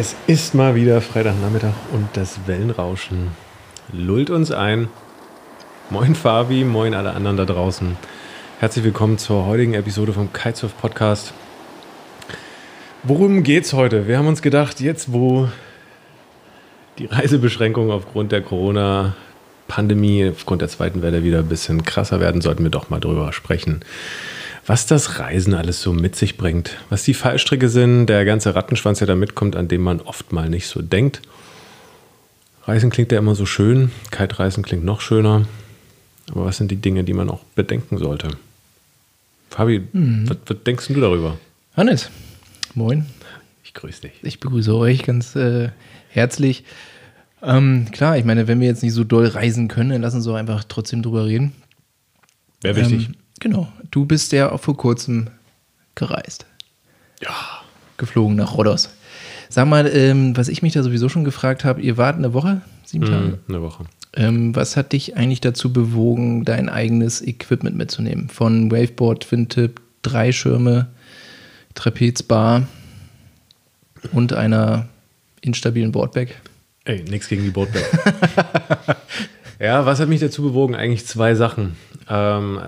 Es ist mal wieder Freitagnachmittag und das Wellenrauschen lullt uns ein. Moin Fabi, moin alle anderen da draußen. Herzlich willkommen zur heutigen Episode vom Kitesurf Podcast. Worum geht's heute? Wir haben uns gedacht, jetzt wo die Reisebeschränkungen aufgrund der Corona-Pandemie, aufgrund der zweiten Welle wieder ein bisschen krasser werden, sollten wir doch mal drüber sprechen was das Reisen alles so mit sich bringt, was die Fallstricke sind, der ganze Rattenschwanz, der da mitkommt, an dem man oft mal nicht so denkt. Reisen klingt ja immer so schön, Kite-Reisen klingt noch schöner. Aber was sind die Dinge, die man auch bedenken sollte? Fabi, mhm. was, was, denkst du darüber? Hannes, moin. Ich grüße dich. Ich begrüße euch ganz äh, herzlich. Ähm, klar, ich meine, wenn wir jetzt nicht so doll reisen können, dann lassen uns auch einfach trotzdem drüber reden. Wäre wichtig. Ähm, Genau. Du bist ja auch vor kurzem gereist. Ja. Geflogen nach Rhodos. Sag mal, ähm, was ich mich da sowieso schon gefragt habe, ihr wart eine Woche? Sieben mm, Tage? Eine Woche. Ähm, was hat dich eigentlich dazu bewogen, dein eigenes Equipment mitzunehmen? Von Waveboard, Twin-Tip, drei Schirme, Trapezbar und einer instabilen Boardbag? Ey, nichts gegen die Boardbag. ja, was hat mich dazu bewogen? Eigentlich zwei Sachen. Ähm,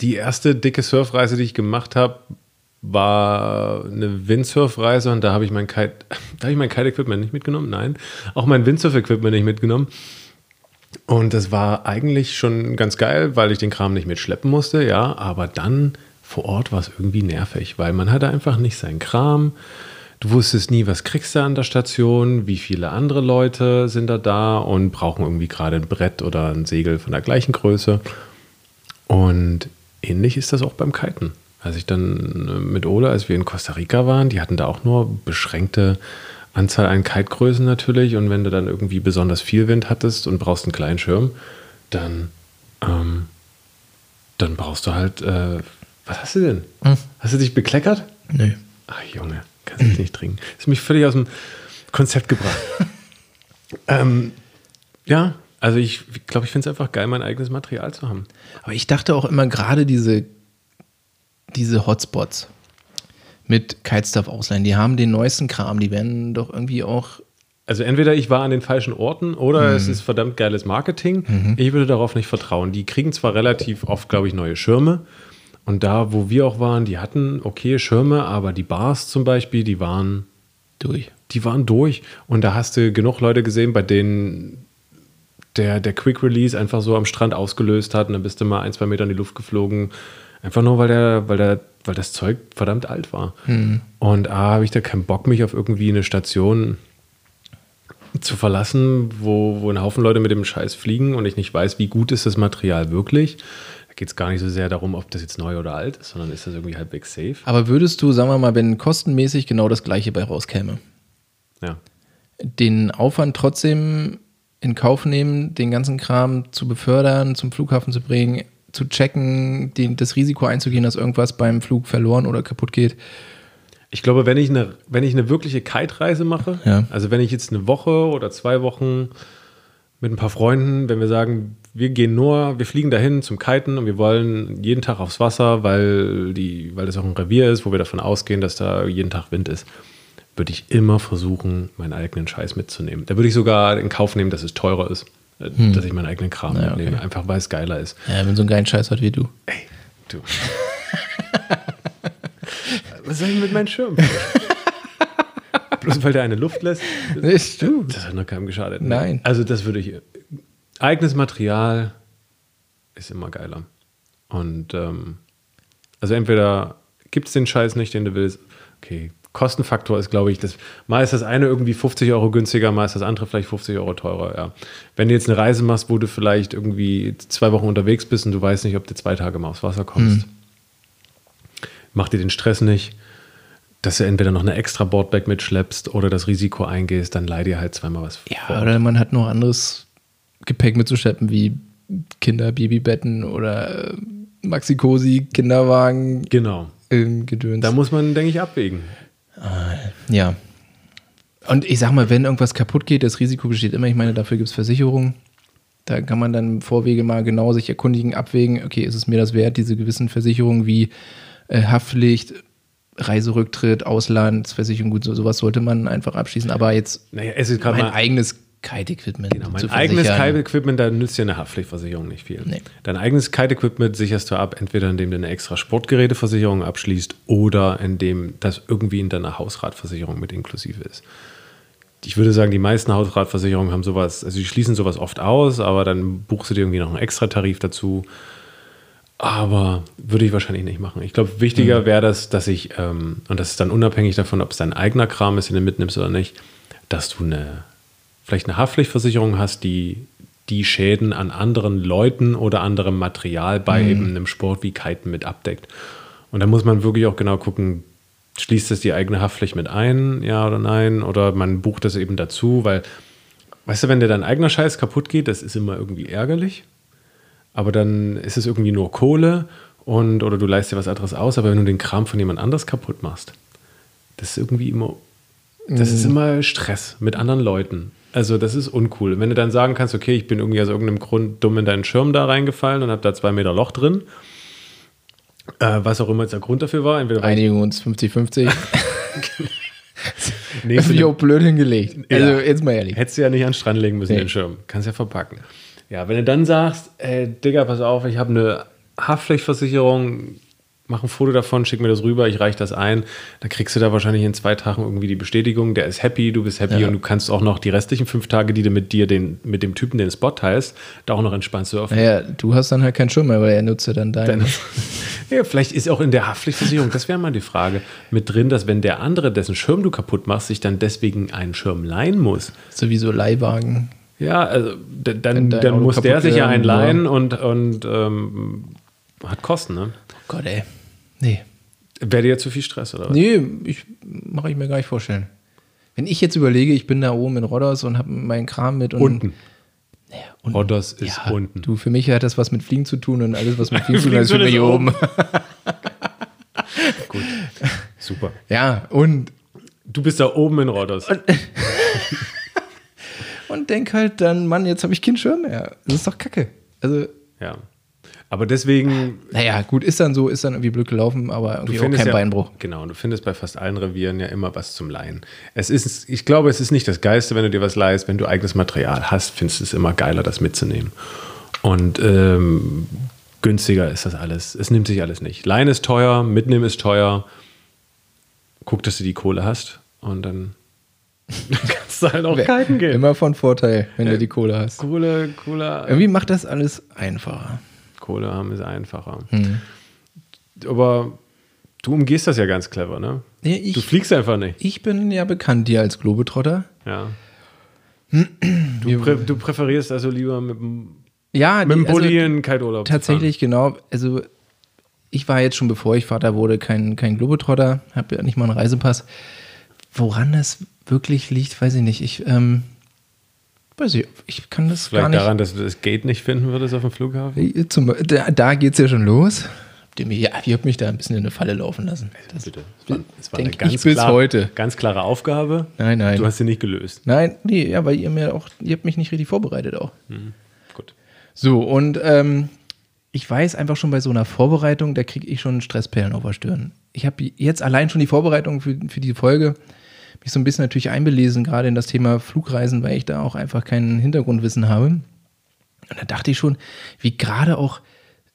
die erste dicke Surfreise, die ich gemacht habe, war eine Windsurfreise und da habe ich mein Kite, da habe ich mein Kite-Equipment nicht mitgenommen, nein, auch mein Windsurf-Equipment nicht mitgenommen. Und das war eigentlich schon ganz geil, weil ich den Kram nicht mitschleppen musste, ja, aber dann vor Ort war es irgendwie nervig, weil man hatte einfach nicht seinen Kram. Du wusstest nie, was kriegst du an der Station, wie viele andere Leute sind da da und brauchen irgendwie gerade ein Brett oder ein Segel von der gleichen Größe. Und ähnlich ist das auch beim Kiten. Als ich dann äh, mit Ole, als wir in Costa Rica waren, die hatten da auch nur beschränkte Anzahl an Kitegrößen natürlich. Und wenn du dann irgendwie besonders viel Wind hattest und brauchst einen kleinen Schirm, dann, ähm, dann brauchst du halt, äh, was hast du denn? Hm? Hast du dich bekleckert? Nö. Ach Junge, kannst du nicht trinken. Das ist mich völlig aus dem Konzept gebracht. ähm, ja, also ich glaube, ich finde es einfach geil, mein eigenes Material zu haben. Aber ich dachte auch immer gerade diese, diese Hotspots mit Kitestuff ausleihen, die haben den neuesten Kram, die werden doch irgendwie auch. Also entweder ich war an den falschen Orten oder mhm. es ist verdammt geiles Marketing. Mhm. Ich würde darauf nicht vertrauen. Die kriegen zwar relativ oft, glaube ich, neue Schirme. Und da, wo wir auch waren, die hatten okay Schirme, aber die Bars zum Beispiel, die waren durch. Die waren durch. Und da hast du genug Leute gesehen, bei denen der, der Quick Release einfach so am Strand ausgelöst hat und dann bist du mal ein, zwei Meter in die Luft geflogen. Einfach nur, weil, der, weil, der, weil das Zeug verdammt alt war. Mhm. Und A, habe ich da keinen Bock, mich auf irgendwie eine Station zu verlassen, wo, wo ein Haufen Leute mit dem Scheiß fliegen und ich nicht weiß, wie gut ist das Material wirklich. Da geht es gar nicht so sehr darum, ob das jetzt neu oder alt ist, sondern ist das irgendwie halbwegs safe. Aber würdest du, sagen wir mal, wenn kostenmäßig genau das gleiche bei rauskäme, ja. den Aufwand trotzdem in Kauf nehmen, den ganzen Kram zu befördern, zum Flughafen zu bringen, zu checken, den, das Risiko einzugehen, dass irgendwas beim Flug verloren oder kaputt geht. Ich glaube, wenn ich eine, wenn ich eine wirkliche Kite-Reise mache, ja. also wenn ich jetzt eine Woche oder zwei Wochen mit ein paar Freunden, wenn wir sagen, wir gehen nur, wir fliegen dahin zum Kiten und wir wollen jeden Tag aufs Wasser, weil, die, weil das auch ein Revier ist, wo wir davon ausgehen, dass da jeden Tag Wind ist würde ich immer versuchen, meinen eigenen Scheiß mitzunehmen. Da würde ich sogar in Kauf nehmen, dass es teurer ist, äh, hm. dass ich meinen eigenen Kram ja, mitnehme, okay. einfach weil es geiler ist. Ja, wenn so einen geilen Scheiß hat wie du. Ey, du. Was soll ich mit meinem Schirm? Bloß weil der eine Luft lässt. Das, du. das hat noch keinem geschadet. Ne? Nein. Also das würde ich. Eigenes Material ist immer geiler. Und ähm, also entweder gibt es den Scheiß nicht, den du willst. Okay, Kostenfaktor ist, glaube ich, das, mal ist das eine irgendwie 50 Euro günstiger, mal ist das andere vielleicht 50 Euro teurer, ja. Wenn du jetzt eine Reise machst, wo du vielleicht irgendwie zwei Wochen unterwegs bist und du weißt nicht, ob du zwei Tage mal aufs Wasser kommst, mhm. mach dir den Stress nicht, dass du entweder noch eine extra Boardbag mitschleppst oder das Risiko eingehst, dann leih dir halt zweimal was Ja, vor. oder man hat noch anderes Gepäck mitzuschleppen, wie Kinder, Babybetten oder äh, Maxi-Cosi, Kinderwagen. Genau. Gedöns. Da muss man, denke ich, abwägen. Äh, ja. Und ich sag mal, wenn irgendwas kaputt geht, das Risiko besteht immer. Ich meine, dafür gibt es Versicherungen. Da kann man dann im Vorwege mal genau sich erkundigen, abwägen, okay, ist es mir das wert, diese gewissen Versicherungen wie äh, Haftpflicht, Reiserücktritt, Auslandsversicherung, gut, so, sowas sollte man einfach abschließen. Aber jetzt Naja, es ist gerade mein mal eigenes Kite-Equipment Genau, mein eigenes. Kite-Equipment, da nützt dir eine Haftpflichtversicherung nicht viel. Nee. Dein eigenes Kite-Equipment sicherst du ab, entweder indem du eine extra Sportgeräteversicherung abschließt oder indem das irgendwie in deiner Hausratversicherung mit inklusive ist. Ich würde sagen, die meisten Hausratversicherungen haben sowas, also die schließen sowas oft aus, aber dann buchst du dir irgendwie noch einen extra Tarif dazu. Aber würde ich wahrscheinlich nicht machen. Ich glaube, wichtiger wäre das, dass ich, ähm, und das ist dann unabhängig davon, ob es dein eigener Kram ist, den du mitnimmst oder nicht, dass du eine, vielleicht eine Haftpflichtversicherung hast, die die Schäden an anderen Leuten oder anderem Material bei eben einem Sport wie Kiten mit abdeckt. Und da muss man wirklich auch genau gucken, schließt es die eigene Haftpflicht mit ein, ja oder nein, oder man bucht das eben dazu, weil, weißt du, wenn dir dein eigener Scheiß kaputt geht, das ist immer irgendwie ärgerlich aber dann ist es irgendwie nur Kohle und oder du leist dir was anderes aus, aber wenn du den Kram von jemand anders kaputt machst, das ist irgendwie immer, das ist immer Stress mit anderen Leuten. Also das ist uncool. Wenn du dann sagen kannst, okay, ich bin irgendwie aus irgendeinem Grund dumm in deinen Schirm da reingefallen und habe da zwei Meter Loch drin, äh, was auch immer jetzt der Grund dafür war, entweder Einigen uns 50-50. Nee, finde ich auch blöd hingelegt. Also Ja. jetzt mal ehrlich. Hättest du ja nicht an den Strand legen müssen, Nee. den Schirm. Kannst ja verpacken. Ja, wenn du dann sagst, ey, Digga, pass auf, ich habe eine Haftpflichtversicherung, mach ein Foto davon, schick mir das rüber, ich reiche das ein, dann kriegst du da wahrscheinlich in zwei Tagen irgendwie die Bestätigung, der ist happy, du bist happy Ja. und du kannst auch noch die restlichen fünf Tage, die du mit dir, den, mit dem Typen, den Spot teilst, da auch noch entspannt surfen. Naja, du hast dann halt keinen Schirm mehr, weil er nutzt ja dann deinen. Ja, vielleicht ist auch in der Haftpflichtversicherung, das wäre mal die Frage, mit drin, dass wenn der andere, dessen Schirm du kaputt machst, sich dann deswegen einen Schirm leihen muss. Sowieso Leihwagen. Ja, also dann, dann muss der sich ja einen ja. leihen und, und ähm, hat Kosten, ne? Oh Gott, ey. Nee. Wäre dir zu viel Stress, oder was? Nee, ich mache ich mir gar nicht vorstellen. Wenn ich jetzt überlege, ich bin da oben in Rodders und habe meinen Kram mit und. Unten. Naja, unten. Rodders ist Ja, unten. Du, für mich hat das was mit Fliegen zu tun und alles, was mit Fliegen zu tun hat, ist für mich oben. Gut. Super. Ja, und, Du bist da oben in Rodders. und denk halt dann, Mann, jetzt habe ich keinen Schirm mehr. Das ist doch kacke. Also, Ja. Aber deswegen, naja, gut, ist dann so, ist dann irgendwie blöd gelaufen, aber du irgendwie auch findest kein ja, Beinbruch. Genau, du findest bei fast allen Revieren ja immer was zum Leihen. Es ist, ich glaube, es ist nicht das Geiste, wenn du dir was leihst. Wenn du eigenes Material hast, findest du es immer geiler, das mitzunehmen. Und ähm, günstiger ist das alles. Es nimmt sich alles nicht. Leihen ist teuer, mitnehmen ist teuer. Guck, dass du die Kohle hast und dann kannst du halt auch kiten gehen. Immer von Vorteil, wenn du die Kohle hast. Kohle, Kohle, Irgendwie macht das alles einfacher. Kohle haben ist einfacher. Hm. Aber du umgehst das ja ganz clever, ne? Nee, ich- du fliegst einfach nicht. Ich bin ja bekannt dir als Globetrotter. Ja. Du, prä du präferierst also lieber mit dem, Ja, mit dem die- also in Kiteurlaub zu tatsächlich, genau. Also ich war jetzt schon, bevor ich Vater wurde, kein, kein Globetrotter, habe ja nicht mal einen Reisepass. Woran das wirklich liegt, weiß ich nicht. Ich, ähm, weiß ich, ich kann das. Vielleicht gar nicht. daran, dass du das Gate nicht finden würdest auf dem Flughafen? Zum, da da geht es ja schon los. Ja, ihr habt mich da ein bisschen in eine Falle laufen lassen. Das, Bitte. Es war, es war eine ganz, ich bis klar, heute. ganz klare Aufgabe. Nein, nein. Du hast sie nicht gelöst. Nein, nee, ja, weil ihr mir auch, ihr habt mich nicht richtig vorbereitet auch. Gut. So, und ähm, ich weiß einfach schon bei so einer Vorbereitung, da kriege ich schon Stresspellen auf der Stirn. Ich habe jetzt allein schon die Vorbereitung für, für die Folge mich so ein bisschen natürlich einbelesen, gerade in das Thema Flugreisen, weil ich da auch einfach kein Hintergrundwissen habe. Und da dachte ich schon, wie gerade auch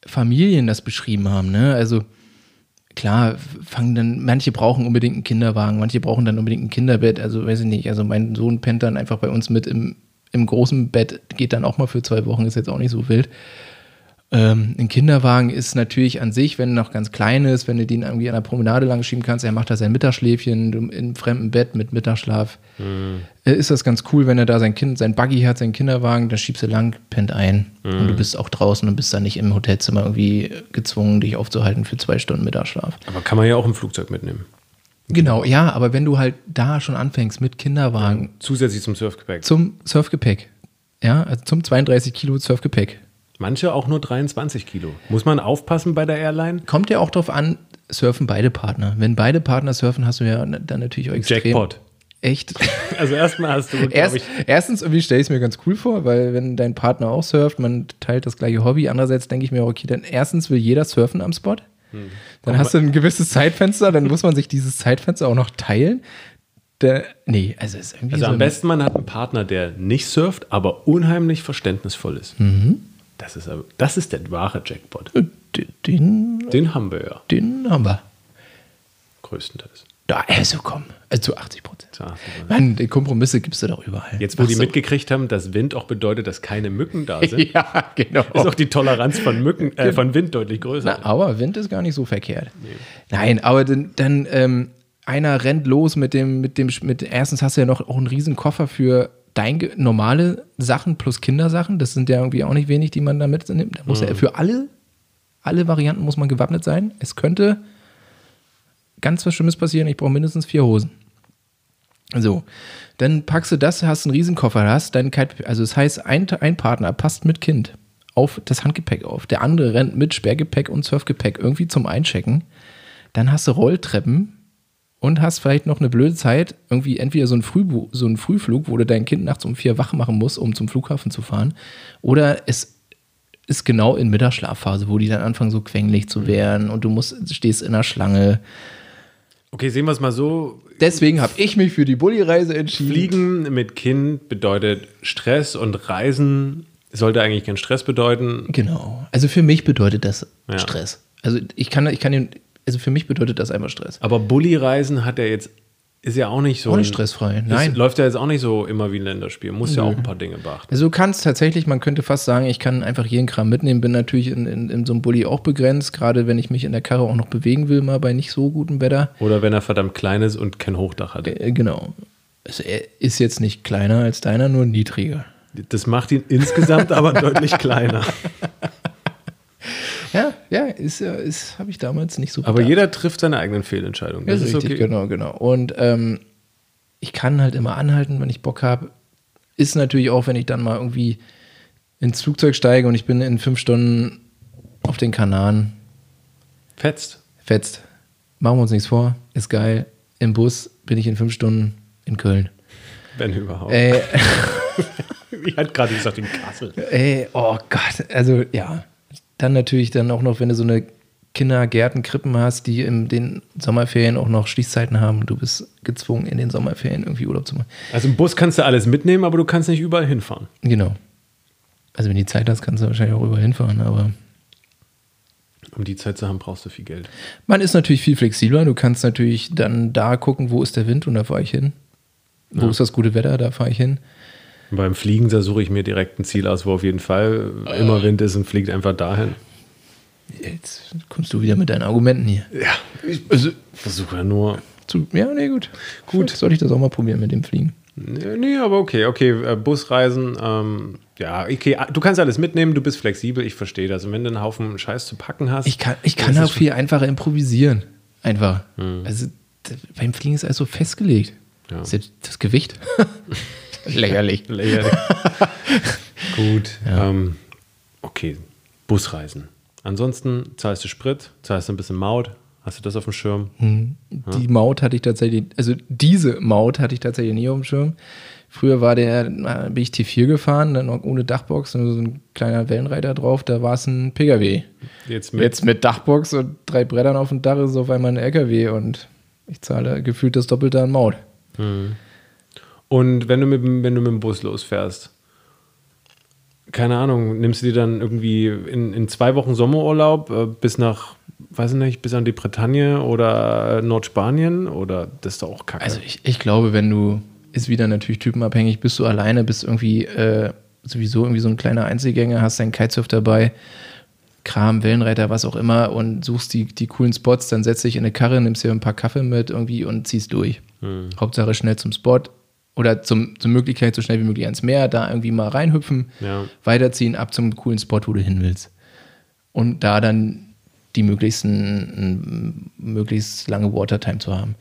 Familien das beschrieben haben. Ne? Also klar, fangen dann, manche brauchen unbedingt einen Kinderwagen, manche brauchen dann unbedingt ein Kinderbett. Also weiß ich nicht, also mein Sohn pennt dann einfach bei uns mit im, im großen Bett, geht dann auch mal für zwei Wochen, ist jetzt auch nicht so wild. Ähm, ein Kinderwagen ist natürlich an sich, wenn er noch ganz klein ist, wenn du den irgendwie an der Promenade lang schieben kannst, er macht da sein Mittagsschläfchen im fremden Bett mit Mittagsschlaf. Äh, Ist das ganz cool, wenn er da sein Kind, sein Buggy hat, seinen Kinderwagen, dann schiebst du lang, pennt ein und du bist auch draußen und bist dann nicht im Hotelzimmer irgendwie gezwungen, dich aufzuhalten für zwei Stunden Mittagsschlaf. Aber kann man ja auch im Flugzeug mitnehmen. Genau, ja, aber wenn du halt da schon anfängst mit Kinderwagen Zusätzlich zum Surfgepäck. zum Surfgepäck, ja, also zum 32 Kilo Surfgepäck, Manche auch nur 23 Kilo. Muss man aufpassen bei der Airline? kommt ja auch drauf an, surfen beide Partner. Wenn beide Partner surfen, hast du ja dann natürlich auch extrem. Jackpot. Echt? Also erstmal hast du, Erst, ich, erstens, irgendwie stelle ich es mir ganz cool vor, weil wenn dein Partner auch surft, man teilt das gleiche Hobby. Andererseits denke ich mir, okay, dann erstens will jeder surfen am Spot. Dann hast du ein gewisses Zeitfenster, dann muss man sich dieses Zeitfenster auch noch teilen. Der, nee, also es ist irgendwie Also so am besten man hat einen Partner, der nicht surft, aber unheimlich verständnisvoll ist. Mhm. Das, ist aber, das ist der wahre Jackpot. Den, Den haben wir ja den haben wir. größtenteils. Da, also komm, also zu 80 Prozent. Zu 80%. Mann, die Kompromisse gibt es da doch überall. Jetzt, wo Ach die so. mitgekriegt haben, dass Wind auch bedeutet, dass keine Mücken da sind, Ja, genau. ist auch die Toleranz von Mücken, äh, von Wind deutlich größer. Na, aber Wind ist gar nicht so verkehrt. Nein, aber dann, dann ähm, einer rennt los mit dem, mit dem, mit, erstens hast du ja noch auch einen riesen Koffer für dein, normale Sachen plus Kindersachen. Das sind ja irgendwie auch nicht wenig, die man da mitnimmt. Da muss ja für alle, alle Varianten muss man gewappnet sein. Es könnte ganz was Schlimmes passieren. Ich brauche mindestens vier Hosen. So, dann packst du das, hast einen Riesenkoffer, hast dein Kite, also das heißt, ein, ein Partner passt mit Kind auf das Handgepäck auf, der andere rennt mit Sperrgepäck und Surfgepäck irgendwie zum Einchecken. Dann hast du Rolltreppen und hast vielleicht noch eine blöde Zeit, irgendwie entweder so ein, Frühbu so ein Frühflug, wo du dein Kind nachts um vier wach machen musst, um zum Flughafen zu fahren, oder es ist genau in Mittagsschlafphase, wo die dann anfangen so quengelig zu werden und du musst, stehst in der Schlange. Okay, sehen wir es mal so. Deswegen habe ich mich für die Bulli-Reise entschieden. Fliegen mit Kind bedeutet Stress und Reisen sollte eigentlich kein Stress bedeuten. Genau. Also für mich bedeutet das Ja. Stress. Also ich kann, ich kann den, also für mich bedeutet das einfach Stress. Aber Bulli-Reisen hat er jetzt, ist ja auch nicht so. Auch nicht stressfrei. Ist, Nein. läuft ja jetzt auch nicht so immer wie ein Länderspiel. Muss ja auch ein paar Dinge beachten. Also du kannst tatsächlich, man könnte fast sagen, ich kann einfach jeden Kram mitnehmen, bin natürlich in, in, in so einem Bulli auch begrenzt, gerade wenn ich mich in der Karre auch noch bewegen will, mal bei nicht so gutem Wetter. Oder wenn er verdammt klein ist und kein Hochdach hat. Äh, genau. Also er ist jetzt nicht kleiner als deiner, nur niedriger. Das macht ihn insgesamt aber deutlich kleiner. Ja, ja, ist, ja- ist habe ich damals nicht so Aber bedacht. jeder trifft seine eigenen Fehlentscheidungen. Das Das ist richtig, okay. genau, genau. Und ähm, ich kann halt immer anhalten, wenn ich Bock habe. Ist natürlich auch, wenn ich dann mal irgendwie ins Flugzeug steige und ich bin in fünf Stunden auf den Kanaren, Fetzt. fetzt. Machen wir uns nichts vor, ist geil. Im Bus bin ich in fünf Stunden in Köln. Wenn überhaupt. Ey, Ich hatte gerade gesagt, in Kassel. ey, oh Gott, also ja. Dann natürlich dann auch noch, wenn du so eine Kindergärten, Krippen hast, die in den Sommerferien auch noch Schließzeiten haben und du bist gezwungen, in den Sommerferien irgendwie Urlaub zu machen. Also im Bus kannst du alles mitnehmen, aber du kannst nicht überall hinfahren. Genau. Also wenn du die Zeit hast, kannst du wahrscheinlich auch überall hinfahren, aber Um die Zeit zu haben, brauchst du viel Geld. man ist natürlich viel flexibler. Du kannst natürlich dann da gucken, wo ist der Wind und da fahre ich hin. Wo Ja. ist das gute Wetter, da fahre ich hin. Beim Fliegen, da suche ich mir direkt ein Ziel aus, wo auf jeden Fall immer Wind ist und fliegt einfach dahin. Jetzt kommst du wieder mit deinen Argumenten hier. Ja, ich also, versuche ja nur. Zu, ja, nee, gut. Gut. Soll ich das auch mal probieren mit dem Fliegen? Nee, nee, aber okay, okay. äh, Busreisen, ähm, ja, okay. Du kannst alles mitnehmen, du bist flexibel, ich verstehe das. Und wenn du einen Haufen Scheiß zu packen hast. Ich kann, ich kann auch viel einfacher improvisieren. Einfach. Also d- beim Fliegen ist alles so festgelegt. Ja. Das, ist jetzt das Gewicht. Lächerlich. Lächerlich. Gut. Ähm, okay, Busreisen. Ansonsten zahlst du Sprit, zahlst du ein bisschen Maut. Hast du das auf dem Schirm? Die Maut hatte ich tatsächlich, also diese Maut hatte ich tatsächlich nie auf dem Schirm. Früher war der, na, bin ich T4 gefahren, dann noch ohne Dachbox, nur so ein kleiner Wellenreiter drauf, da war es ein Pkw. Jetzt mit. Jetzt mit Dachbox und drei Brettern auf dem Dach ist es auf einmal ein LKW und ich zahle gefühlt das Doppelte an Maut. Und wenn du, mit, dem- wenn du mit dem Bus losfährst, keine Ahnung, nimmst du dir dann irgendwie in, in zwei Wochen Sommerurlaub äh, bis nach, weiß ich nicht, bis an die Bretagne oder Nordspanien oder das ist doch auch kacke. Also ich, ich glaube, wenn du, ist wieder natürlich typenabhängig, bist du alleine, bist irgendwie äh, sowieso irgendwie so ein kleiner Einzelgänger, hast deinen Kitesurf dabei, Kram, Wellenreiter, was auch immer und suchst die, die coolen Spots, dann setzt dich in eine Karre, nimmst dir ein paar Kaffee mit irgendwie und ziehst durch. Hauptsache schnell zum Spot oder zum, zur Möglichkeit so schnell wie möglich ans Meer, da irgendwie mal reinhüpfen, Ja. weiterziehen, ab zum coolen Spot, wo du hin willst. Und da dann die möglichsten, möglichst lange Watertime zu haben.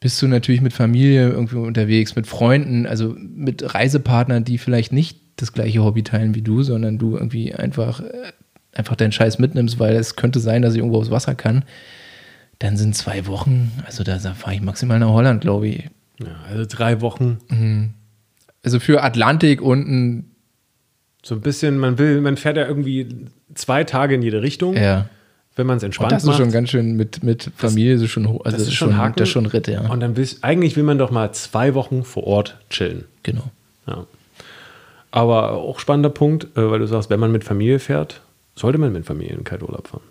Bist du natürlich mit Familie irgendwie unterwegs, mit Freunden, also mit Reisepartnern, die vielleicht nicht das gleiche Hobby teilen wie du, sondern du irgendwie einfach, äh, einfach deinen Scheiß mitnimmst, weil es könnte sein, dass ich irgendwo aufs Wasser kann. Dann sind zwei Wochen, also da, da fahre ich maximal nach Holland, glaube ich. Ja, also drei Wochen. Also für Atlantik unten, So ein bisschen, man will, man fährt ja irgendwie zwei Tage in jede Richtung. ja. wenn man es entspannt Und das ist macht. schon ganz schön mit, mit Familie, so schon hoch. Also das ist schon Haken. das ist schon Ritt, ja. Und dann willst, eigentlich will man doch mal zwei Wochen vor Ort chillen. Genau. Ja. Aber auch spannender Punkt, äh, weil du sagst, wenn man mit Familie fährt, sollte man mit Familie in Kite-Urlaub fahren.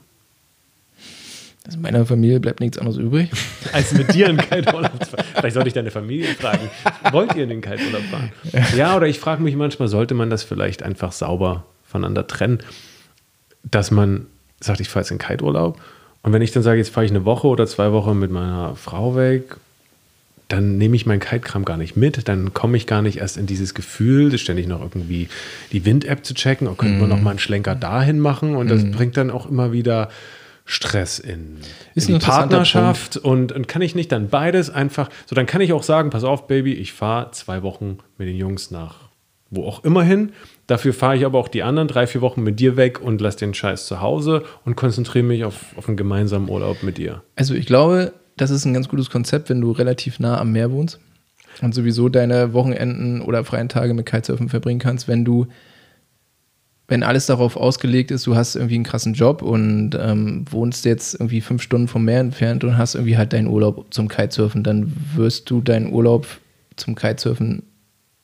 Also meiner Familie bleibt nichts anderes übrig. Als mit dir in den Kite-Urlaub zu fahren. Vielleicht sollte ich deine Familie fragen, wollt ihr in den Kite-Urlaub fahren? Ja, oder ich frage mich manchmal, sollte man das vielleicht einfach sauber voneinander trennen, dass man sagt, ich fahre jetzt in den Kite-Urlaub und wenn ich dann sage, jetzt fahre ich eine Woche oder zwei Wochen mit meiner Frau weg, dann nehme ich meinen Kite-Kram gar nicht mit, dann komme ich gar nicht erst in dieses Gefühl, ständig noch irgendwie die Wind-App zu checken, oder könnte man noch mal einen Schlenker dahin machen? Und das bringt dann auch immer wieder Stress in, Ist in die Partnerschaft und, und kann ich nicht dann beides einfach, so dann kann ich auch sagen, pass auf, Baby, ich fahre zwei Wochen mit den Jungs nach wo auch immer hin. Dafür fahre ich aber auch die anderen drei, vier Wochen mit dir weg und lass den Scheiß zu Hause und konzentriere mich auf, auf einen gemeinsamen Urlaub mit dir. Also ich glaube, das ist ein ganz gutes Konzept, wenn du relativ nah am Meer wohnst und sowieso deine Wochenenden oder freien Tage mit Kitesurfen verbringen kannst, wenn du, wenn alles darauf ausgelegt ist, du hast irgendwie einen krassen Job und ähm, wohnst jetzt irgendwie fünf Stunden vom Meer entfernt und hast irgendwie halt deinen Urlaub zum Kitesurfen, dann wirst du deinen Urlaub zum Kitesurfen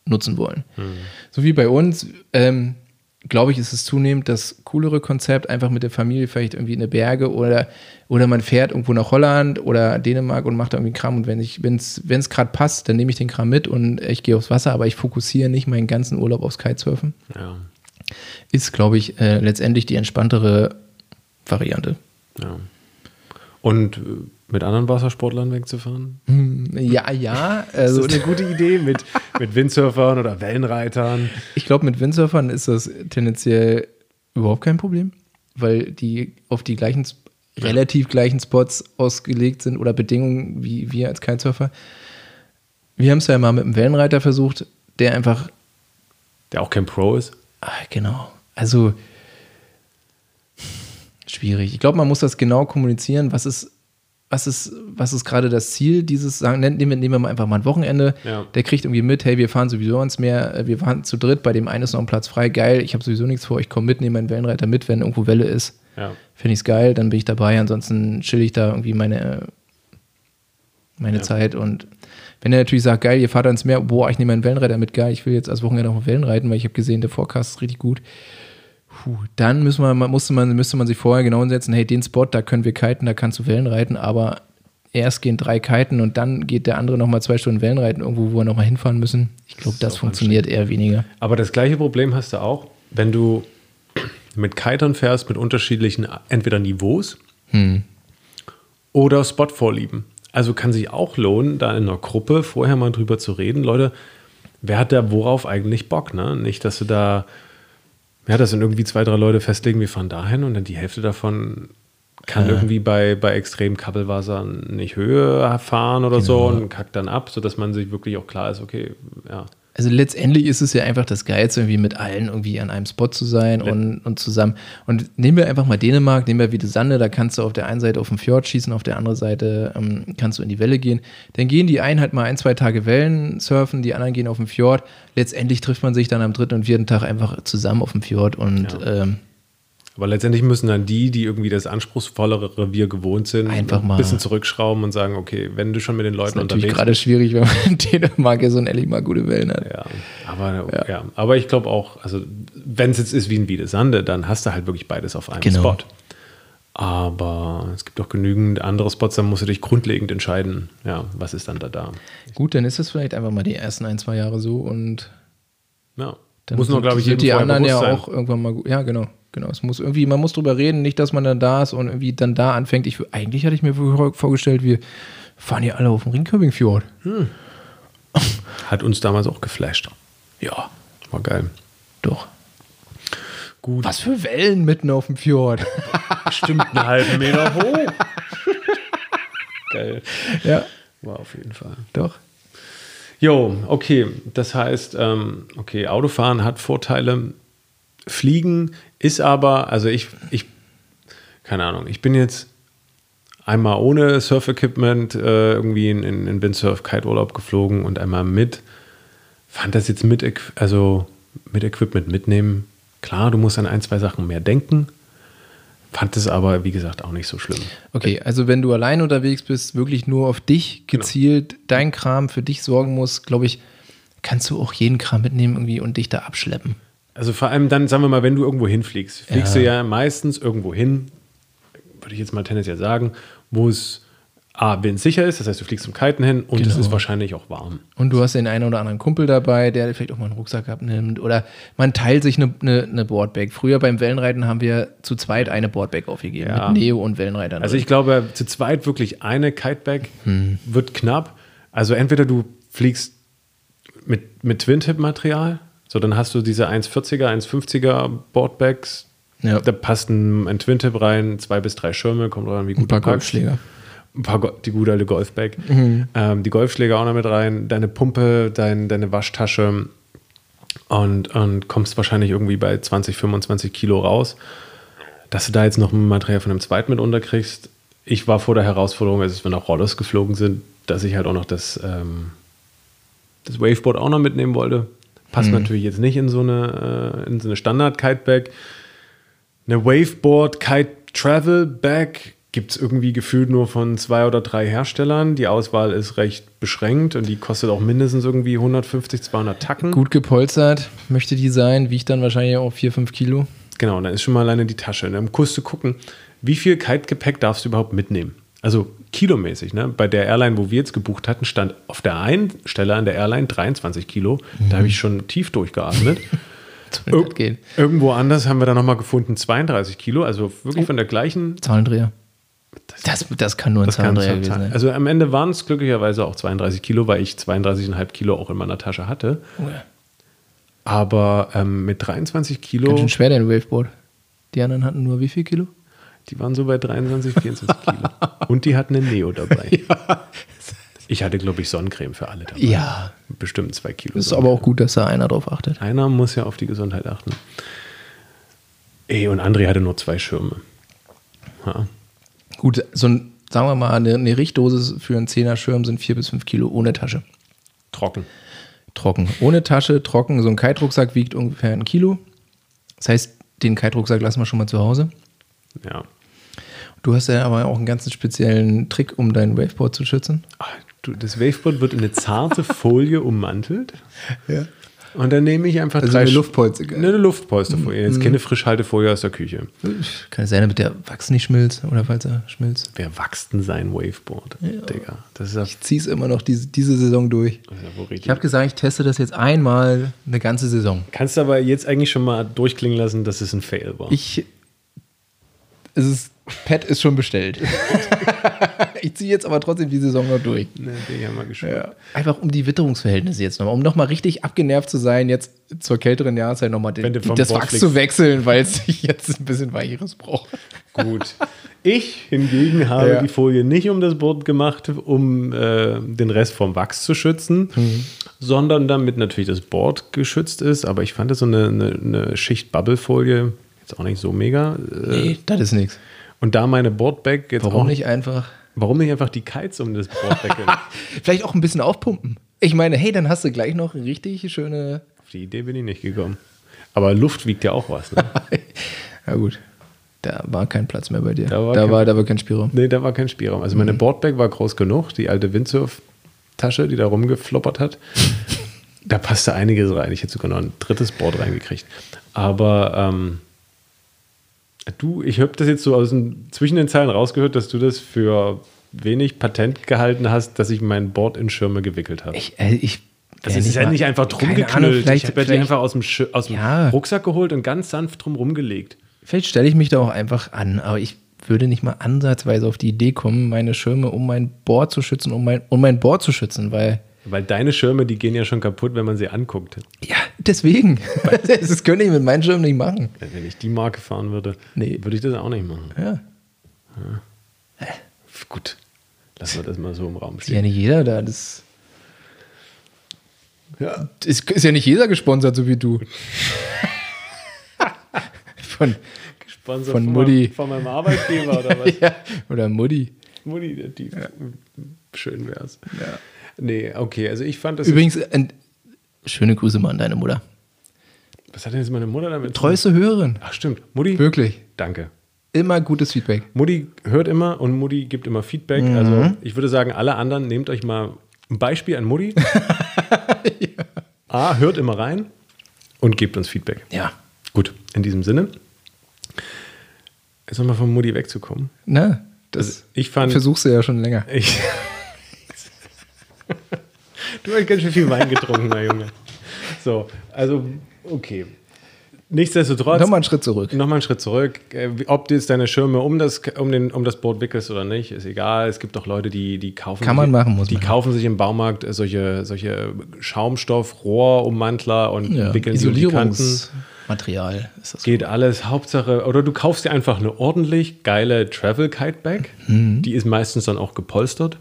nutzen wollen. So wie bei uns, ähm, glaube ich, ist es zunehmend das coolere Konzept, einfach mit der Familie vielleicht irgendwie in die Berge oder, oder man fährt irgendwo nach Holland oder Dänemark und macht da irgendwie Kram und wenn ich, wenn es gerade passt, dann nehme ich den Kram mit und ich gehe aufs Wasser, aber ich fokussiere nicht meinen ganzen Urlaub aufs Kitesurfen. Ja, Ist, glaube ich, äh, letztendlich die entspanntere Variante. ja. Und äh, mit anderen Wassersportlern wegzufahren? Ja, ja. Das Also, ist eine gute Idee mit, mit Windsurfern oder Wellenreitern. Ich glaube, mit Windsurfern ist das tendenziell überhaupt kein Problem, weil die auf die gleichen, relativ gleichen Spots ausgelegt sind oder Bedingungen wie wir als Kitesurfer. Wir haben es ja mal mit einem Wellenreiter versucht, der einfach, Der auch kein Pro ist. Ah, genau, also schwierig. Ich glaube, man muss das genau kommunizieren, was ist, was ist, was ist gerade das Ziel dieses, sagen, nehmen wir, nehmen wir mal einfach mal ein Wochenende, Ja. der kriegt irgendwie mit, hey, wir fahren sowieso ans Meer, äh, wir fahren zu dritt, bei dem einen ist noch ein Platz frei, geil, ich habe sowieso nichts vor, ich komme mit, nehme meinen Wellenreiter mit, wenn irgendwo Welle ist. Ja. Finde ich es geil, dann bin ich dabei, ansonsten chill ich da irgendwie meine, meine Ja. Zeit und wenn er natürlich sagt, geil, ihr fahrt ans Meer, boah, ich nehme meinen Wellenreiter mit, geil, ich will jetzt als Wochenende auf Wellen reiten, weil ich habe gesehen, der Forecast ist richtig gut. Puh, dann müssen wir, musste man, müsste man sich vorher genau hinsetzen, hey, den Spot, da können wir kiten, da kannst du Wellen reiten, aber erst gehen drei kiten und dann geht der andere nochmal zwei Stunden Wellen reiten, irgendwo, wo wir nochmal hinfahren müssen. Ich glaube, das auch funktioniert eher weniger. Aber das gleiche Problem hast du auch, wenn du mit Kitern fährst mit unterschiedlichen entweder Niveaus oder Spotvorlieben. Also kann sich auch lohnen, da in einer Gruppe vorher mal drüber zu reden. Leute, wer hat da worauf eigentlich Bock? Ne? Nicht, dass du da, ja, das sind irgendwie zwei, drei Leute festlegen, wir fahren dahin und dann die Hälfte davon kann irgendwie bei, bei extrem Kabbelwasser nicht Höhe fahren oder so und kackt dann ab, sodass man sich wirklich auch klar ist, okay, ja. Also letztendlich ist es ja einfach das Geilste, irgendwie mit allen irgendwie an einem Spot zu sein und, und zusammen. Und nehmen wir einfach mal Dänemark, nehmen wir wieder Sande, da kannst du auf der einen Seite auf den Fjord schießen, auf der anderen Seite ähm, kannst du in die Welle gehen. Dann gehen die einen halt mal ein, zwei Tage Wellen surfen, die anderen gehen auf den Fjord. Letztendlich trifft man sich dann am dritten und vierten Tag einfach zusammen auf dem Fjord und ähm, Aber letztendlich müssen dann die, die irgendwie das anspruchsvollere Revier gewohnt sind, Einfach ein mal- bisschen zurückschrauben und sagen, okay, wenn du schon mit den Leuten natürlich unterwegs gerade schwierig, wenn man in Dänemark ja so ein ehrlich mal gute Wellen hat. Ja, aber, ja. aber ich glaube auch, also wenn es jetzt ist wie ein Wiedesande, dann hast du halt wirklich beides auf einem Genau. Spot. Aber es gibt auch genügend andere Spots, da musst du dich grundlegend entscheiden, ja, was ist dann da da. Gut, dann ist es vielleicht einfach mal die ersten ein, zwei Jahre so und Ja. Dann muss sind- glaube ich, jedem die anderen ja auch irgendwann mal gut. Ja, genau. Genau. Es muss irgendwie, man muss drüber reden, nicht, dass man dann da ist und irgendwie dann da anfängt. Ich, eigentlich hatte ich mir vor- vorgestellt, wir fahren ja alle auf dem Ringköbing-Fjord. Hat uns damals auch geflasht. Ja, War geil. doch. Gut. Was für Wellen mitten auf dem Fjord. Bestimmt einen halben Meter hoch. geil. ja, War auf jeden Fall. doch. Jo, okay. Das heißt, ähm, okay, Autofahren hat Vorteile. Fliegen ist aber, also ich, ich, keine Ahnung, ich bin jetzt einmal ohne Surf-Equipment äh, irgendwie in, in, in Windsurf-Kite-Urlaub geflogen und einmal mit. Fand das jetzt mit, also mit Equipment mitnehmen. Klar, du musst an ein, zwei Sachen mehr denken. Fand es aber, wie gesagt, auch nicht so schlimm. Okay, also wenn du allein unterwegs bist, wirklich nur auf dich gezielt, dein Kram für dich sorgen musst, glaube ich, kannst du auch jeden Kram mitnehmen irgendwie und dich da abschleppen. Also vor allem dann, sagen wir mal, wenn du irgendwo hinfliegst, fliegst Ja. du ja meistens irgendwo hin, würde ich jetzt mal tendenziell sagen, wo es A, windsicher ist, das heißt, du fliegst zum Kiten hin und es Genau. ist wahrscheinlich auch warm. Und du hast den einen oder anderen Kumpel dabei, der vielleicht auch mal einen Rucksack abnimmt. Oder man teilt sich eine, eine, eine Boardbag. Früher beim Wellenreiten haben wir zu zweit eine Boardbag aufgegeben. Ja. Mit Neo und Wellenreitern. Also ich glaube, zu zweit wirklich eine Kitebag Hm. wird knapp. Also entweder du fliegst mit, mit Twin-Tip-Material, so dann hast du diese 1,40er, 1,50er Boardbags. Ja. Da passt ein, ein Twin-Tip rein, zwei bis drei Schirme, kommt rein, wie gut ein paar. Golfschläger. Ein paar, die gute alte Golfbag. Mhm. Ähm, die Golfschläger auch noch mit rein, deine Pumpe, dein, deine Waschtasche und, und kommst wahrscheinlich irgendwie bei 20, 25 Kilo raus. Dass du da jetzt noch ein Material von einem zweiten mit unterkriegst. Ich war vor der Herausforderung, als wir nach Rollos geflogen sind, dass ich halt auch noch das, ähm, das Waveboard auch noch mitnehmen wollte. Passt natürlich jetzt nicht in so eine, äh, in so eine Standard-Kite-Bag. Eine Waveboard Kite Travel Bag gibt es irgendwie gefühlt nur von zwei oder drei Herstellern. Die Auswahl ist recht beschränkt und die kostet auch mindestens irgendwie 150, 200 Tacken. Gut gepolstert möchte die sein, wiegt dann wahrscheinlich auch 4, 5 Kilo. Genau, dann ist schon mal alleine die Tasche. Und dann musst du gucken, wie viel Kite-Gepäck darfst du überhaupt mitnehmen? Also kilomäßig. Ne? Bei der Airline, wo wir jetzt gebucht hatten, stand auf der einen Stelle an der Airline 23 Kilo. Da habe ich schon tief durchgeatmet. Ir- gehen. Irgendwo anders haben wir dann nochmal gefunden 32 Kilo, also wirklich von der gleichen. Zahlendreher. Das, das kann nur ein Das Zahlendreher gewesen sein. sein. Also am Ende waren es glücklicherweise auch 32 Kilo, weil ich 32,5 Kilo auch in meiner Tasche hatte. Oh ja. Aber ähm, mit 23 Kilo, Ganz schön schwer, dein Waveboard. Die anderen hatten nur wie viel Kilo? Die waren so bei 23, 24 Kilo. Und die hatten einen Neo dabei. Ich hatte, glaube ich, Sonnencreme für alle dabei. Ja. Bestimmt zwei Kilo. Ist aber auch gut, dass da einer drauf achtet. Einer muss ja auf die Gesundheit achten. Ey, und André hatte nur zwei Schirme. Ja. Gut, so ein, sagen wir mal, eine, eine Richtdose für einen 10er Schirm sind 4 bis 5 Kilo ohne Tasche. Trocken. Trocken. Ohne Tasche, trocken. So ein Kite-Rucksack wiegt ungefähr ein Kilo. Das heißt, den Kite-Rucksack lassen wir schon mal zu Hause. Ja. Du hast ja aber auch einen ganz speziellen Trick, um dein Waveboard zu schützen. Ach, du, das Waveboard wird in eine zarte Folie ummantelt. Ja. Und dann nehme ich einfach Also drei eine Sch- Luftpolster. Ne, eine Luftpolsterfolie. Jetzt keine Frischhaltefolie aus der Küche. Kann es sein, damit der Wachs nicht schmilzt oder falls er schmilzt? Wer wächst denn sein Waveboard? Digga, das ist ja, das Zieh es immer noch diese, diese Saison durch. ja. Ich habe gesagt, ich teste das jetzt einmal eine ganze Saison. Kannst du aber jetzt eigentlich schon mal durchklingen lassen, dass es ein Fail war. Ich. Es ist. Pet ist schon bestellt. ich ziehe jetzt aber trotzdem die Saison noch durch. ne, bin ich ja mal gespannt. Einfach um die Witterungsverhältnisse jetzt nochmal, um nochmal richtig abgenervt zu sein, jetzt zur kälteren Jahreszeit nochmal den, das Wachs fliegst. zu wechseln, weil es jetzt ein bisschen weicheres braucht. Gut. Ich hingegen habe Ja. die Folie nicht um das Board gemacht, um äh, den Rest vom Wachs zu schützen, Mhm. sondern damit natürlich das Board geschützt ist. Aber ich fand das so eine, eine, eine Schicht Bubble-Folie jetzt auch nicht so mega. Äh, Nee, das ist nichts. Und da meine Boardbag jetzt Warum auch nicht einfach. Warum nicht einfach die Kites um das Board wickeln? Vielleicht auch ein bisschen aufpumpen. Ich meine, hey, dann hast du gleich noch eine richtig schöne. Auf die Idee bin ich nicht gekommen. Aber Luft wiegt ja auch was. Ne? Ja, gut. Da war kein Platz mehr bei dir. Da Da war war, kein- da war, da war kein Spielraum. Nee, da war kein Spielraum. Also meine Boardbag war groß genug, die alte Windsurf-Tasche, die da rumgefloppert hat. Da passte einiges rein. Ich hätte sogar noch ein drittes Board reingekriegt. Aber ähm, du, ich habe das jetzt so aus den, zwischen den Zeilen rausgehört, dass du das für wenig Patent gehalten hast, dass ich mein Board in Schirme gewickelt habe. Ich, äh, ich, Das ist ja nicht einfach drum Ahnung, geknüllt. vielleicht, ich habe ja die einfach aus dem, aus dem Ja. Rucksack geholt und ganz sanft drum rumgelegt. vielleicht stelle ich mich da auch einfach an, aber ich würde nicht mal ansatzweise auf die Idee kommen, meine Schirme um mein Board zu schützen, um mein, um mein Board zu schützen, weil. Weil deine Schirme, die gehen ja schon kaputt, wenn man sie anguckt. Ja, deswegen. das könnte ich mit meinen Schirmen nicht machen. Wenn ich die Marke fahren würde, Nee. würde ich das auch nicht machen. Ja. Gut, lassen wir das mal so im Raum Ist ja stehen. nicht jeder da. Das Ja. ist, ist ja nicht jeder gesponsert, so wie du. Von, Sponsor Von von, Mutti. Meinem, von meinem Arbeitgeber oder was? ja, oder Mutti. Mutti, der Tief. Schön wär's. Nee, okay, also ich fand das. Übrigens, schöne Grüße mal an deine Mutter. was hat denn jetzt meine Mutter damit? Treueste Hörerin. Ach, stimmt. Mutti? Wirklich. Danke. Immer gutes Feedback. Mutti hört immer und Mutti gibt immer Feedback. Mhm. Also ich würde sagen, alle anderen, nehmt euch mal ein Beispiel an Mutti. A, hört immer rein und gebt uns Feedback. Ja. Gut, in diesem Sinne. Jetzt nochmal von Mutti wegzukommen. Na, das Also ich fand. versuchst du ja schon länger. Ich du hast ganz schön viel Wein getrunken, mein Junge. So, also, okay. Nichtsdestotrotz. Nochmal einen Schritt zurück. Nochmal einen Schritt zurück. Äh, Ob du jetzt deine Schirme um das, um, den, um das Board wickelst oder nicht, ist egal. Es gibt auch Leute, die, die kaufen Kann man sich, machen, muss die man. kaufen sich im Baumarkt solche, solche Schaumstoff-Rohrummantler und Ja. wickeln sie um die Kanten. Isolierungsmaterial ist das. Geht alles, Hauptsache, oder du kaufst dir einfach eine ordentlich geile Travel Kite Bag. Mhm. Die ist meistens dann auch gepolstert.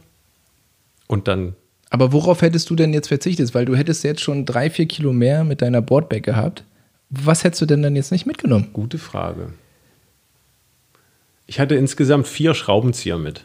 Und dann, Aber worauf hättest du denn jetzt verzichtet? Weil du hättest jetzt schon drei, vier Kilo mehr mit deiner Boardbag gehabt. Was hättest du denn dann jetzt nicht mitgenommen? gute Frage. Ich hatte insgesamt vier Schraubenzieher mit.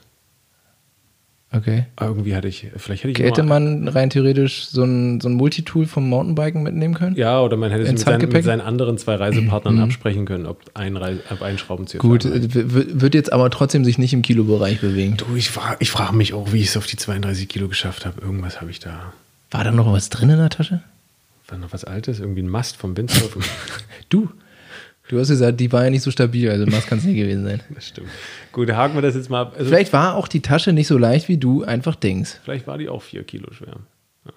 Okay. Irgendwie hatte ich, vielleicht hätte ich Hätte man rein theoretisch so ein, so ein Multitool vom Mountainbiken mitnehmen können? Ja, oder man hätte es mit seinen, mit seinen anderen zwei Reisepartnern absprechen können, ob ein, Reis, ob ein Schraubenzieher Gut, wird jetzt aber trotzdem sich nicht im Kilobereich bewegen. Du, ich frage ich frag mich auch, wie ich es auf die 32 Kilo geschafft habe. Irgendwas habe ich da. War da noch was drin in der Tasche? War noch was Altes? Irgendwie ein Mast vom Windsurfen? Du. Du hast gesagt, die war ja nicht so stabil, also was kann es nie gewesen sein. das stimmt. Gut, haken wir das jetzt mal ab. Also, Vielleicht war auch die Tasche nicht so leicht, wie du einfach denkst. vielleicht war die auch vier Kilo schwer. Ja.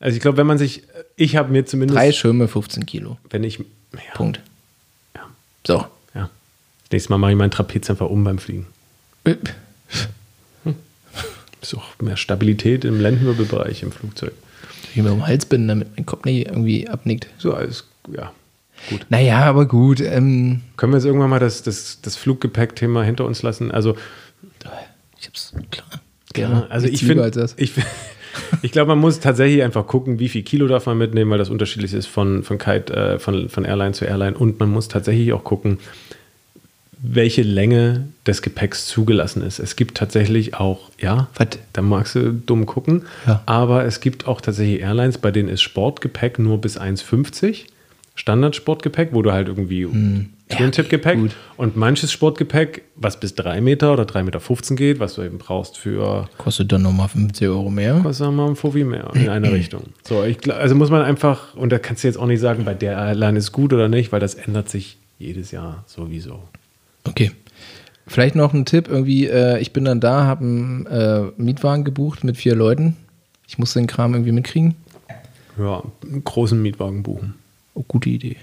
Also ich glaube, wenn man sich, ich habe mir zumindest, Drei Schirme, 15 Kilo. wenn ich, ja, Punkt. Ja. So. ja. Nächstes Mal mache ich meinen Trapez einfach um beim Fliegen. Äh, Ist auch mehr Stabilität im Lendenwirbelbereich im Flugzeug. Ich mir um den Hals binden, damit mein Kopf nicht irgendwie abnickt. So alles, ja, gut. Naja, aber gut. Ähm, Können wir jetzt irgendwann mal das, das, das Fluggepäck-Thema hinter uns lassen? Also, ich hab's klar. ja, also ich finde, ich, ich glaube, man muss tatsächlich einfach gucken, wie viel Kilo darf man mitnehmen, weil das unterschiedlich ist von, von, Kite, äh, von, von Airline zu Airline. Und man muss tatsächlich auch gucken, welche Länge des Gepäcks zugelassen ist. Es gibt tatsächlich auch, ja, Was? da magst du dumm gucken, Ja. aber es gibt auch tatsächlich Airlines, bei denen ist Sportgepäck nur bis 1,50. Standard-Sportgepäck, wo du halt irgendwie Hm. gut. und manches Sportgepäck, was bis 3 Meter oder 3,15 Meter geht, was du eben brauchst für Kostet dann nochmal 50 Euro mehr. was sagen wir, ein Fovi mehr in eine Richtung. So, ich, also muss man einfach, und da kannst du jetzt auch nicht sagen, bei der Airline ist gut oder nicht, weil das ändert sich jedes Jahr sowieso. Okay. Vielleicht noch ein Tipp, irgendwie, äh, ich bin dann da, habe einen äh, Mietwagen gebucht mit vier Leuten. Ich muss den Kram irgendwie mitkriegen. Ja, einen großen Mietwagen buchen. Oh, gute Idee.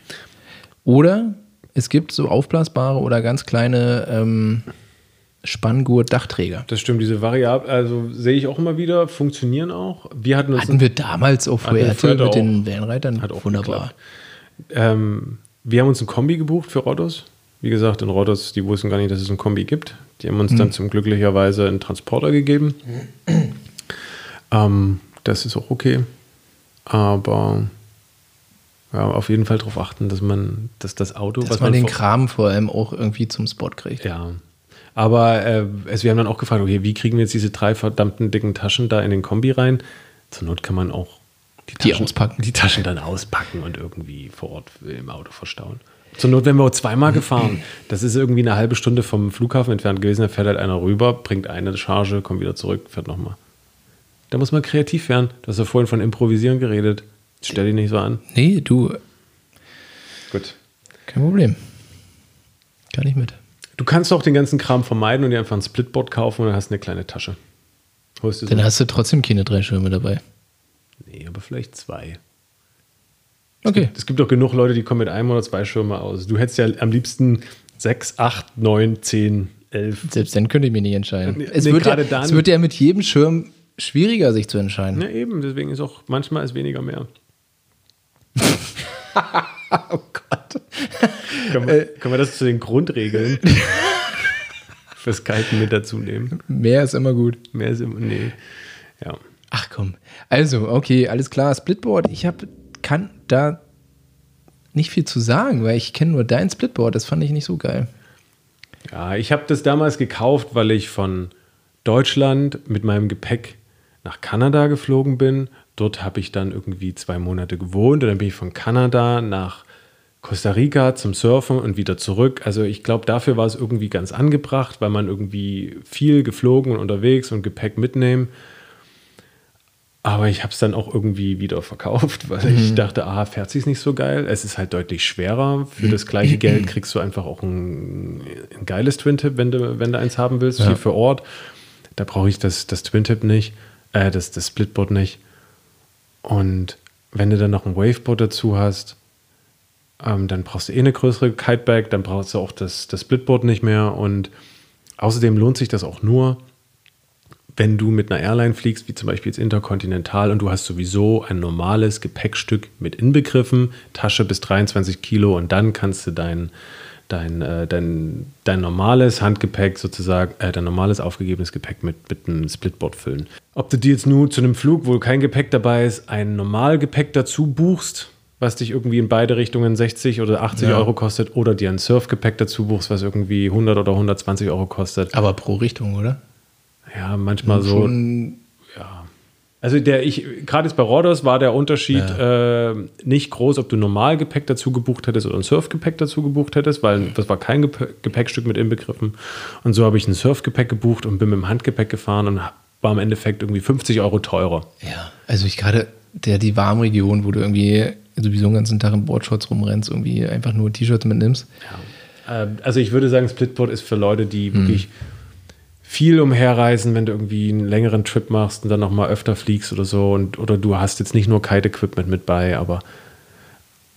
Oder es gibt so aufblasbare oder ganz kleine ähm, Spanngurt-Dachträger. Das stimmt, diese Variable, also sehe ich auch immer wieder, funktionieren auch. Wir hatten Hatten wir damals auf Fuerte mit den auch. Wellenreitern. Hat auch Wunderbar. Ähm, wir haben uns ein Kombi gebucht für Rodos. Wie gesagt, in Rodos, die wussten gar nicht, dass es ein Kombi gibt. Die haben uns Mhm. dann zum glücklicherweise einen Transporter gegeben. ähm, das ist auch okay. Aber ja, auf jeden Fall darauf achten, dass man, dass das Auto, Dass was man den vor- Kram vor allem auch irgendwie zum Spot kriegt. ja. Aber äh, also wir haben dann auch gefragt, okay, wie kriegen wir jetzt diese drei verdammten dicken Taschen da in den Kombi rein? Zur Not kann man auch Die auspacken. die Taschen dann auspacken und irgendwie vor Ort im Auto verstauen. Zur Not werden wir auch zweimal gefahren. Das ist irgendwie eine halbe Stunde vom Flughafen entfernt gewesen. Da fährt halt einer rüber, bringt eine Charge, kommt wieder zurück, fährt nochmal. Da muss man kreativ werden. Du hast ja vorhin von Improvisieren geredet. Stell dich nicht so an. Nee, du, Gut. kein Problem. Kann ich mit. Du kannst auch den ganzen Kram vermeiden und dir einfach ein Splitboard kaufen und dann hast du eine kleine Tasche. Holst du so Dann hast du trotzdem keine drei Schirme dabei. Nee, aber vielleicht zwei. Okay. Es gibt doch genug Leute, die kommen mit einem oder zwei Schirme aus. Du hättest ja am liebsten sechs, acht, neun, zehn, elf. Selbst dann könnte ich mich nicht entscheiden. Nee, es, nee, wird ja, dann- es wird ja mit jedem Schirm schwieriger, sich zu entscheiden. Ja, eben, deswegen ist auch manchmal ist weniger mehr. Oh Gott. Können wir, können wir das zu den Grundregeln fürs Kiten mit dazu nehmen? Mehr ist immer gut. Mehr ist immer, nee. Ja. Ach komm. Also, okay, alles klar. Splitboard, ich hab, kann da nicht viel zu sagen, weil ich kenne nur dein Splitboard. Das fand ich nicht so geil. Ja, ich habe das damals gekauft, weil ich von Deutschland mit meinem Gepäck nach Kanada geflogen bin. Dort habe ich dann irgendwie zwei Monate gewohnt und dann bin ich von Kanada nach Costa Rica zum Surfen und wieder zurück. Also ich glaube, dafür war es irgendwie ganz angebracht, weil man irgendwie viel geflogen und unterwegs und Gepäck mitnehmen. Aber ich habe es dann auch irgendwie wieder verkauft, weil mhm. ich dachte, ah, fährt sich nicht so geil. Es ist halt deutlich schwerer. Für das gleiche Geld kriegst du einfach auch ein, ein geiles Twin-Tip, wenn du, wenn du eins haben willst, ja. hier für Ort. Da brauche ich das, das Twin-Tip nicht, äh, das, das Splitboard nicht. Und wenn du dann noch ein Waveboard dazu hast, ähm, dann brauchst du eh eine größere Kitebag, dann brauchst du auch das, das Splitboard nicht mehr. Und außerdem lohnt sich das auch nur, wenn du mit einer Airline fliegst, wie zum Beispiel jetzt Intercontinental, und du hast sowieso ein normales Gepäckstück mit inbegriffen, Tasche bis 23 Kilo, und dann kannst du dein, dein, äh, dein, dein normales Handgepäck sozusagen, äh, dein normales aufgegebenes Gepäck mit, mit einem Splitboard füllen. Ob du dir jetzt nur zu einem Flug, wo kein Gepäck dabei ist, ein Normalgepäck dazu buchst, was dich irgendwie in beide Richtungen 60 oder 80 ja. Euro kostet, oder dir ein Surfgepäck dazu buchst, was irgendwie 100 oder 120 Euro kostet. Aber pro Richtung, oder? Ja, manchmal so. Schon. Also der ich, gerade jetzt bei Rodos war der Unterschied ja. äh, nicht groß, ob du Normalgepäck dazu gebucht hättest oder ein Surfgepäck dazu gebucht hättest, weil das war kein Gepäckstück mit inbegriffen. Und so habe ich ein Surfgepäck gebucht und bin mit dem Handgepäck gefahren und war im Endeffekt irgendwie 50 Euro teurer. Ja, also ich gerade der die Warmregion, wo du irgendwie sowieso den ganzen Tag in Boardshorts rumrennst, irgendwie einfach nur T-Shirts mitnimmst. Ja. Ähm, also ich würde sagen, Splitboard ist für Leute, die wirklich viel umherreisen, wenn du irgendwie einen längeren Trip machst und dann nochmal öfter fliegst oder so. Und, oder du hast jetzt nicht nur Kite-Equipment mit bei, aber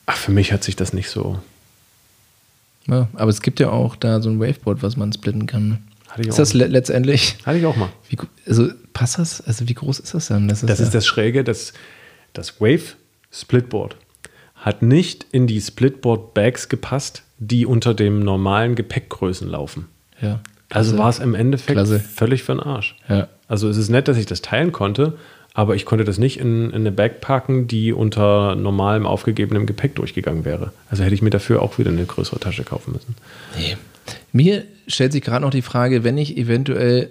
ach, für mich hat sich das nicht so. Ja, aber es gibt ja auch da so ein Waveboard, was man splitten kann. ist das le letztendlich? Hatte ich auch mal. Wie, also passt das? Also wie groß ist das dann? Das ist, das, ist das Schräge, das, das Wave Splitboard hat nicht in die Splitboard-Bags gepasst, die unter dem normalen Gepäckgrößen laufen. Ja. Also war es im Endeffekt Klasse. völlig für den Arsch. Ja. Also es ist nett, dass ich das teilen konnte, aber ich konnte das nicht in, in, eine Bag packen, die unter normalem aufgegebenem Gepäck durchgegangen wäre. Also hätte ich mir dafür auch wieder eine größere Tasche kaufen müssen. Nee. Mir stellt sich gerade noch die Frage, wenn ich eventuell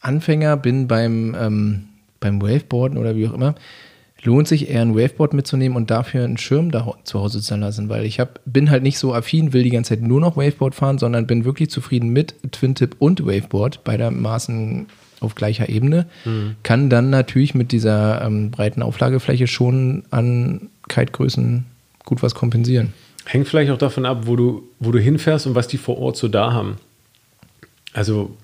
Anfänger bin beim, ähm, beim Waveboarden oder wie auch immer, lohnt sich eher ein Waveboard mitzunehmen und dafür einen Schirm da zu Hause zu lassen, weil ich hab, bin halt nicht so affin, will die ganze Zeit nur noch Waveboard fahren, sondern bin wirklich zufrieden mit Twin-Tip und Waveboard, beidermaßen auf gleicher Ebene. Mhm. Kann dann natürlich mit dieser ähm, breiten Auflagefläche schon an Kitegrößen gut was kompensieren. Hängt vielleicht auch davon ab, wo du, wo du hinfährst und was die vor Ort so da haben. Also,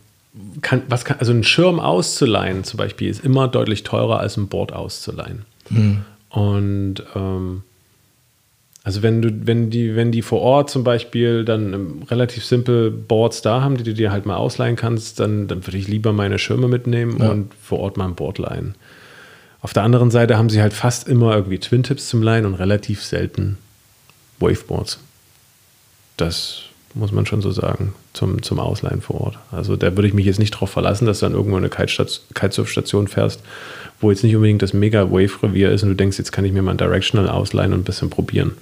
kann, was kann, also ein Schirm auszuleihen zum Beispiel ist immer deutlich teurer als ein Board auszuleihen. Mhm. Und ähm, also wenn du, wenn die, wenn die vor Ort zum Beispiel dann ähm, relativ simpel Boards da haben, die du dir halt mal ausleihen kannst, dann, dann würde ich lieber meine Schirme mitnehmen ja. und vor Ort mal ein Board leihen. Auf der anderen Seite haben sie halt fast immer irgendwie Twin-Tips zum Leihen und relativ selten Waveboards. Das muss man schon so sagen, zum, zum Ausleihen vor Ort. Also da würde ich mich jetzt nicht darauf verlassen, dass du dann irgendwo eine Kitesurf-Station fährst, wo jetzt nicht unbedingt das Mega-Wave-Revier ist und du denkst, jetzt kann ich mir mal ein Directional ausleihen und ein bisschen probieren.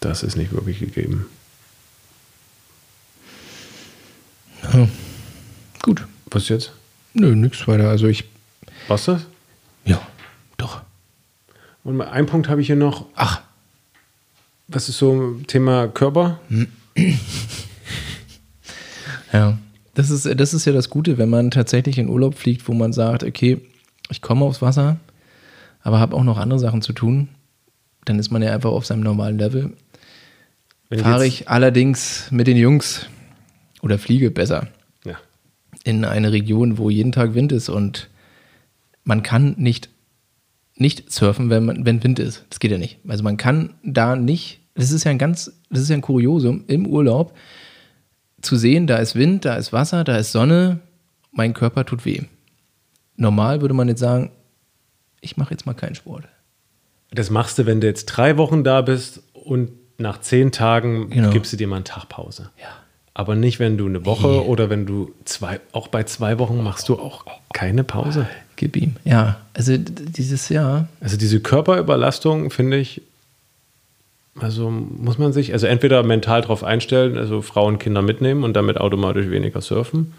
Das ist nicht wirklich gegeben. Ja. Gut. Was jetzt? Nö, nichts weiter. Also ich. Was das? Ja, doch. Und einen Punkt habe ich hier noch. Ach. Was ist so Thema Körper? Ja. Das ist, das ist ja das Gute, wenn man tatsächlich in Urlaub fliegt, wo man sagt, okay, ich komme aufs Wasser, aber habe auch noch andere Sachen zu tun, dann ist man ja einfach auf seinem normalen Level. Fahre ich, ich allerdings mit den Jungs oder fliege besser ja. in eine Region, wo jeden Tag Wind ist und man kann nicht, nicht surfen, wenn, man, wenn Wind ist. Das geht ja nicht. Also man kann da nicht, das ist ja ein ganz, das ist ja ein Kuriosum im Urlaub zu sehen, da ist Wind, da ist Wasser, da ist Sonne, mein Körper tut weh normal würde man jetzt sagen, ich mache jetzt mal keinen Sport. Das machst du, wenn du jetzt drei Wochen da bist und nach zehn Tagen genau. gibst du dir mal einen Tag Pause. Ja. Aber nicht, wenn du eine Woche nee. oder wenn du zwei, auch bei zwei Wochen machst du auch keine Pause. Gib ihm. Ja, also dieses Jahr. Also diese Körperüberlastung finde ich, also muss man sich, also entweder mental darauf einstellen, also Frauen, Kinder mitnehmen und damit automatisch weniger surfen.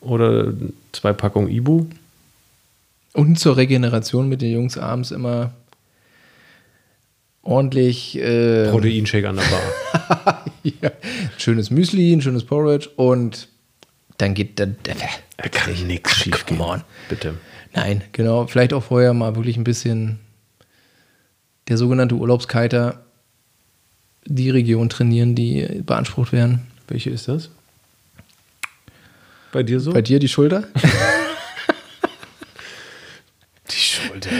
Oder zwei Packungen Ibu. Und zur Regeneration mit den Jungs abends immer ordentlich äh, Proteinshake an der Bar. ja, schönes Müsli, ein schönes Porridge und dann geht der. der Da kann nichts schief on. Bitte. Nein, genau. Vielleicht auch vorher mal wirklich ein bisschen der sogenannte Urlaubskiter die Region trainieren, die beansprucht werden. Welche ist das? Bei dir so? Bei dir die Schulter? die Schulter.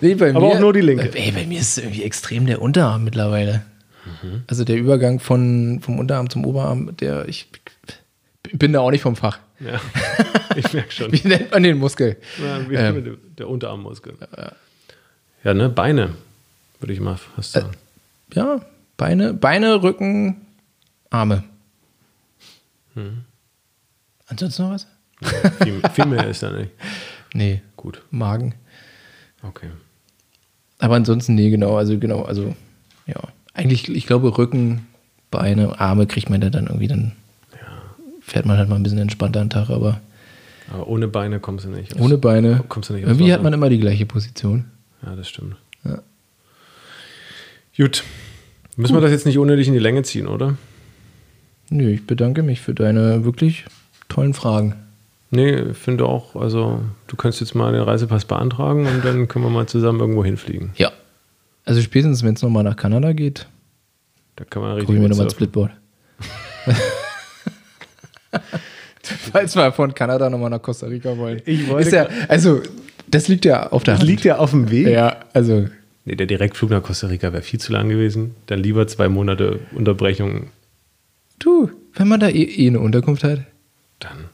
Nee, bei Aber auch nur die linke. Ey, bei mir ist irgendwie extrem der Unterarm mittlerweile. Also der Übergang von, vom Unterarm zum Oberarm, der ich bin da auch nicht vom Fach. Ja, ich merke schon. Wie nennt man den Muskel? Ja, wie Ähm. der, der Unterarmmuskel. Ja, ne? Beine, würde ich mal fast sagen. Ja, Beine, Beine, Rücken, Arme. Hm. Ansonsten noch was? viel, viel mehr ist da nicht. Nee, Gut, Magen. okay. Aber ansonsten, nee, genau, also genau, also ja. Eigentlich, ich glaube, Rücken, Beine, Arme kriegt man da dann irgendwie, dann fährt man halt mal ein bisschen entspannter einen Tag, aber Aber ohne Beine kommst du nicht. aus- ohne Beine. Kommst du nicht aus Irgendwie hat man immer die gleiche Position. Ja, das stimmt. Ja. Gut. Müssen wir das jetzt nicht unnötig in die Länge ziehen, oder? Nö, ich bedanke mich für deine wirklich tollen Fragen. Nee, ich finde auch, also du kannst jetzt mal den Reisepass beantragen und dann können wir mal zusammen irgendwo hinfliegen. Ja. Also spätestens, wenn es nochmal nach Kanada geht, Da kann man richtig ich mir nochmal ein. Splitboard. Falls wir von Kanada nochmal nach Costa Rica wollen. Ich wollte Ist ja, also, das liegt ja auf der Das Hand. liegt ja auf dem Weg. Ja, also, Nee, der Direktflug nach Costa Rica wäre viel zu lang gewesen. Dann lieber zwei Monate Unterbrechung. du, wenn man da eh, eh eine Unterkunft hat. Dann.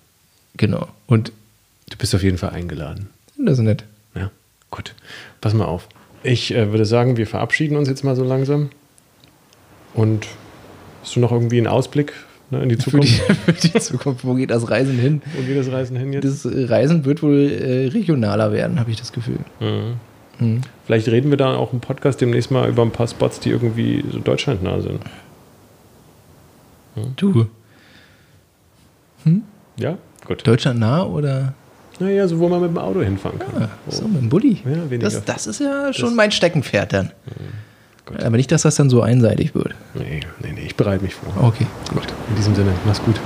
Genau. Und Du bist auf jeden Fall eingeladen. das ist nett. Ja, gut. Pass mal auf. Ich äh, würde sagen, wir verabschieden uns jetzt mal so langsam. Und hast du noch irgendwie einen Ausblick ne, in die Für die, Zukunft? für die Zukunft, wo geht das Reisen hin? Wo geht das Reisen hin jetzt? Das Reisen wird wohl äh, regionaler werden, habe ich das Gefühl. Mhm. Hm. Vielleicht reden wir da auch im Podcast demnächst mal über ein paar Spots, die irgendwie so deutschlandnah sind. Du, Ja, gut. Deutschland nah oder Naja, so wo man mit dem Auto hinfahren kann. ah, so mit dem Bulli? Ja, weniger. Das, das ist ja schon mein Steckenpferd dann. gut. Aber nicht, dass das dann so einseitig wird. Nee, nee, nee, ich bereite mich vor. Okay. Gut, in diesem Sinne, mach's gut.